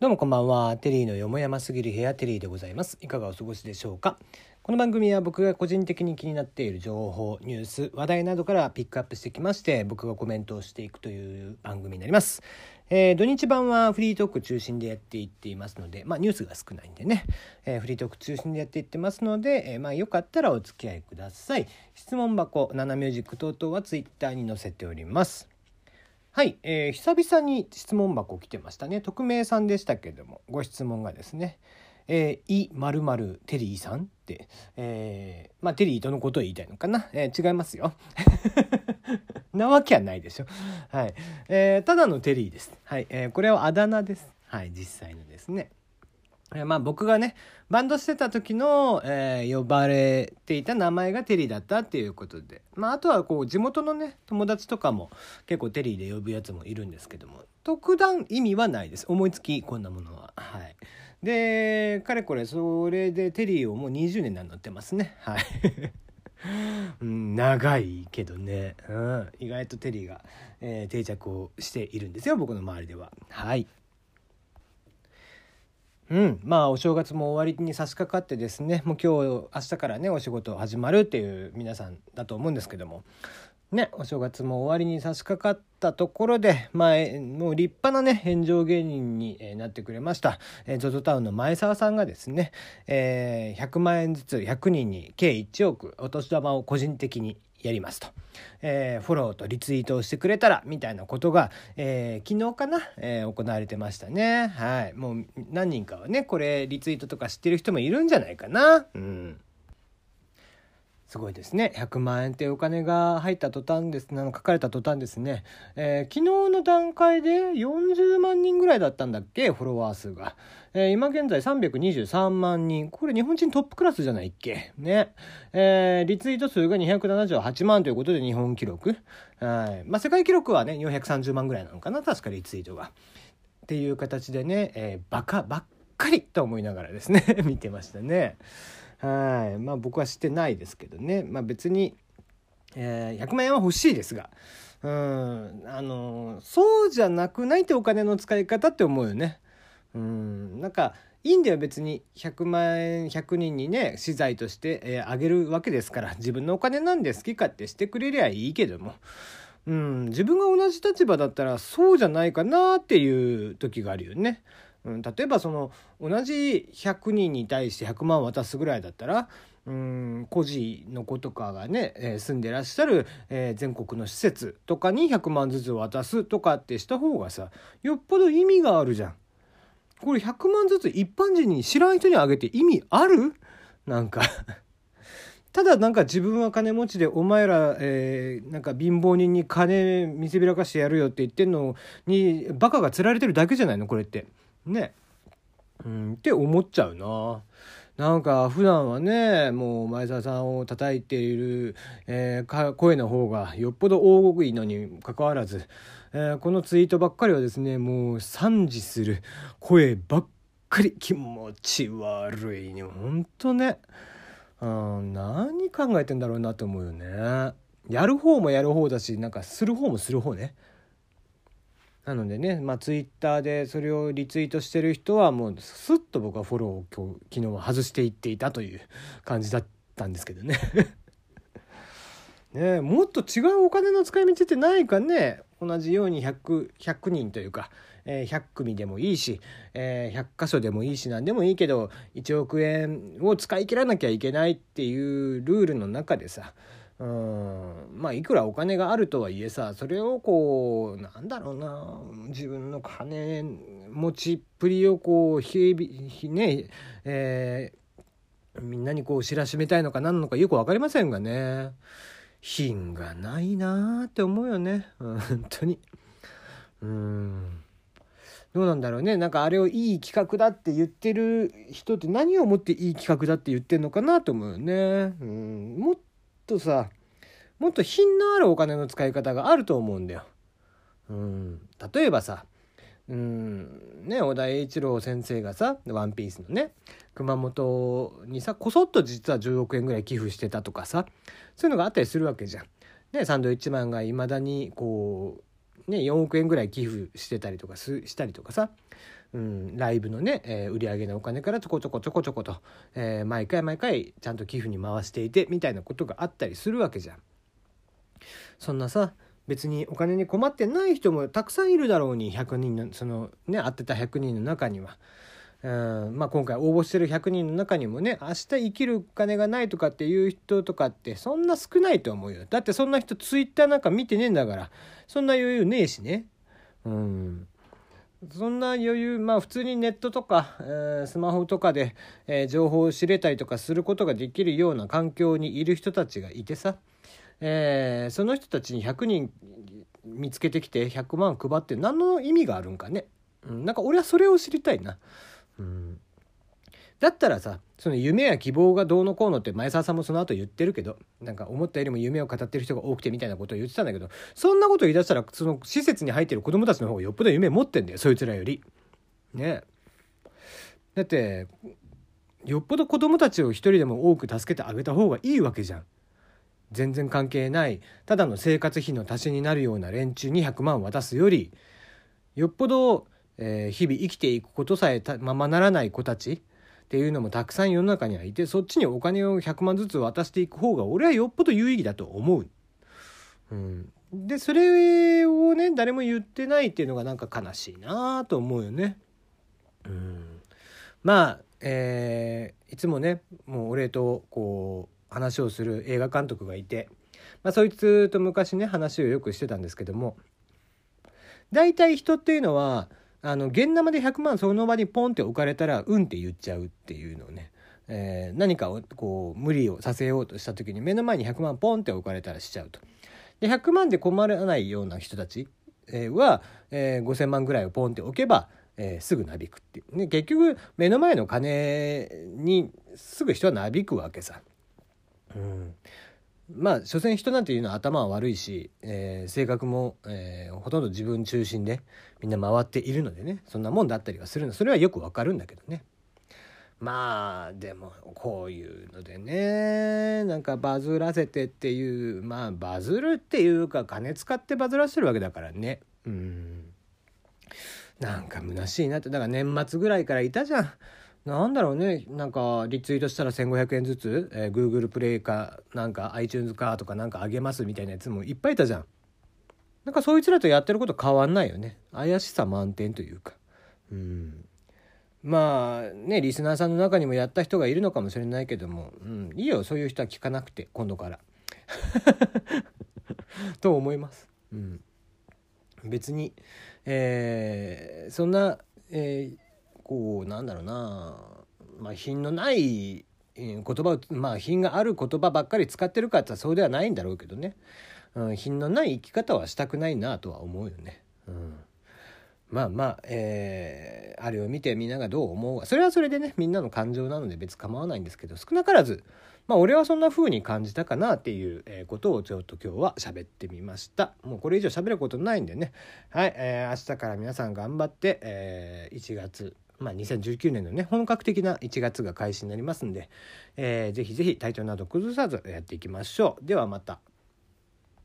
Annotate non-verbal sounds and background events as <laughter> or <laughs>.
どうもこんばんは。テリーのよもやますぎる部屋テリーでございます。いかがお過ごしでしょうか？この番組は僕が個人的に気になっている情報、ニュース、話題などからピックアップしてきまして、僕がコメントをしていくという番組になります。えー、土日版はフリートーク中心でやっていっていますので、まあニュースが少ないんでね、えー、フリートーク中心でやっていってますので、えー、まあよかったらお付き合いください。質問箱、ナナミュージック等々はツイッターに載せております。はい、えー、久々に質問箱来てましたね。匿名さんでしたけれども、ご質問がですね、えー、いまるテリーさんって、えー、まあテリーとのことを言いたいのかな、えー、違いますよ。<laughs> なわけはないでしょ。はい、えー、ただのテリーです。はい、えー、これはあだ名です。はい、実際のですね。えまあ僕がね、バンドしてた時の、えー、呼ばれていた名前がテリーだったっていうことで。まああとはこう地元のね、友達とかも結構テリーで呼ぶやつもいるんですけども、特段意味はないです。思いつきこんなものは。はい。で、かれこれそれでテリーをもう20年になってますね。はい。<laughs> うん、長いけどね、うん、意外とテリーが、えー、定着をしているんですよ僕の周りでは。はいうん、まあお正月も終わりに差し掛かってですねもう今日明日からねお仕事始まるっていう皆さんだと思うんですけども。ねお正月も終わりに差し掛かったところでまあもう立派なね返上芸人になってくれました ZOZO タウンの前澤さんがですね、えー、100万円ずつ100人に計1億お年玉を個人的にやりますと。えー、フォローとリツイートをしてくれたら、みたいなことが、えー、昨日かな、えー、行われてましたね。はい。もう何人かはね、これリツイートとか知ってる人もいるんじゃないかな。うん。すごいですね。100万円ってお金が入った途端ですね、書かれた途端ですね、えー、昨日の段階で40万人ぐらいだったんだっけ、フォロワー数が。えー、今現在323万人。これ日本人トップクラスじゃないっけ？ね。えー、リツイート数が278万ということで日本記録。はい。まあ、世界記録はね、430万ぐらいなのかな、確かリツイートが。っていう形でね、えー、バカばっかりと思いながらですね、<laughs> 見てましたね。はい。まあ僕はしてないですけどね。まあ別に、えー、100万円は欲しいですが。うん。あのそうじゃなくないってお金の使い方って思うよね。うん。なんかいいんだよ別に。100万円100人にね資材として、えー、あげるわけですから。自分のお金なんで好き勝手してくれりゃいいけども。うん、自分が同じ立場だったらそうじゃないかなっていう時があるよね。うん、例えばその同じ100人に対して100万渡すぐらいだったらうん孤児の子とかがね、えー、住んでらっしゃる、えー、全国の施設とかに100万ずつ渡すとかってした方がさよっぽど意味があるじゃん。これ100万ずつ一般人に知らん人にあげて意味ある？なんか <laughs> ただなんか自分は金持ちでお前ら、えー、なんか貧乏人に金見せびらかしてやるよって言ってんのにバカが釣られてるだけじゃないのこれって。ね。うん、って思っちゃうな。なんか普段はね、もう前澤さんを叩いている、えー、声の方がよっぽど大声いいのにかかわらず、えー、このツイートばっかりはですね、もう賛辞する声ばっかり気持ち悪いね。ほんとね。うん、何考えてんだろうなと思うよね。やる方もやる方だし、なんかする方もする方ね。なのでね、まあ、ツイッターでそれをリツイートしてる人はもうスッと僕はフォローを今日昨日は外していっていたという感じだったんですけどね。ねもっと違うお金の使い道ってないかね。同じように 100, 100人というか、えー、100組でもいいし、えー、100箇所でもいいし何でもいいけど1億円を使い切らなきゃいけないっていうルールの中でさうん。まあいくらお金があるとはいえさそれをこうなんだろうな自分の金持ちっぷりをこうひひねえー、みんなにこう知らしめたいのか何なのかよく分かりませんがね。品がないなって思うよね。本当に。うん。どうなんだろうね。なんかあれをいい企画だって言ってる人って何をもっていい企画だって言ってんのかなと思うよね。うん。とさもっと品のあるお金の使い方があると思うんだよ。うん、例えばさうんね小田栄一郎先生がさ「ワンピースのね熊本にさこそっと実は10億円ぐらい寄付してたとかさそういうのがあったりするわけじゃん。ね、サンドウィッチマンがいまだにこうね、4億円ぐらい寄付してたりとかしたりとかさ、うん、ライブのね、えー、売り上げのお金からちょこちょこちょこちょこと、えー、毎回毎回ちゃんと寄付に回していてみたいなことがあったりするわけじゃん。そんなさ別にお金に困ってない人もたくさんいるだろうに100人のそのね会ってた100人の中には。うんまあ、今回応募してる100人の中にもね明日生きるお金がないとかっていう人とかってそんな少ないと思うよだってそんな人ツイッターなんか見てねえんだからそんな余裕ねえしねうんそんな余裕まあ普通にネットとか、えー、スマホとかで、えー、情報を知れたりとかすることができるような環境にいる人たちがいてさえー、その人たちに100人見つけてきて100万配って何の意味があるんかね、うん、なんか俺はそれを知りたいな。うんだったらさその夢や希望がどうのこうのって前澤さんもその後言ってるけどなんか思ったよりも夢を語ってる人が多くてみたいなことを言ってたんだけどそんなこと言い出したらその施設に入ってる子供たちの方がよっぽど夢持ってんだよそいつらより。ねだってよっぽど子供たちを一人でも多く助けてあげた方がいいわけじゃん。全然関係ないただの生活費の足しになるような連中に100万渡すよりよっぽど、えー、日々生きていくことさえままならない子たちっていうのもたくさん世の中にはいてそっちにお金を100万ずつ渡していく方が俺はよっぽど有意義だと思う。うん、でそれをね誰も言ってないっていうのがなんか悲しいなと思うよね。うん、まあ、えー、いつもねもう俺とこう話をする映画監督がいて、まあ、そいつと昔ね話をよくしてたんですけども大体人っていうのはあの現生で100万その場にポンって置かれたら「うん」って言っちゃうっていうのをね、えー、何かをこう無理をさせようとした時に目の前に100万ポンって置かれたらしちゃうと。で100万で困らないような人たちは、えー、5,000万ぐらいをポンって置けば、えー、すぐなびくっていう、ね、結局目の前の金にすぐ人はなびくわけさ。うん、まあ所詮人なんていうのは頭は悪いし、えー、性格も、えー、ほとんど自分中心でみんな回っているのでね。そんなもんだったりはするの。それはよくわかるんだけどね。まあでもこういうのでねなんかバズらせてっていうまあバズるっていうか金使ってバズらせてるわけだからね。うん。なんか虚しいなって。だから年末ぐらいからいたじゃん。なんだろうね。なんかリツイートしたら1500円ずつ、えー、Google プレイかなんか iTunes かとかなんかあげますみたいなやつもいっぱいいたじゃん。なんかそいつらとやってること変わんないよね。怪しさ満点というか。うん。まあねリスナーさんの中にもやった人がいるのかもしれないけども、うん、いいよそういう人は聞かなくて今度から。<laughs> と思います、うん、別に、えー、そんな、えーこうなんだろうな。まあ品のない言葉をまあ品がある言葉ばっかり使ってるかってそうではないんだろうけどね、うん、品のない生き方はしたくないなとは思うよね。うん。まあまあ、えー、あれを見てみんながどう思うそれはそれでねみんなの感情なので別構わないんですけど少なからずまあ俺はそんな風に感じたかなっていうことをちょっと今日は喋ってみました。もうこれ以上喋ることないんでね。はい、えー、明日から皆さん頑張って、えー、1月まあ、2019年のね本格的な1月が開始になりますんで、えー、ぜひぜひ体調など崩さずやっていきましょうではまた。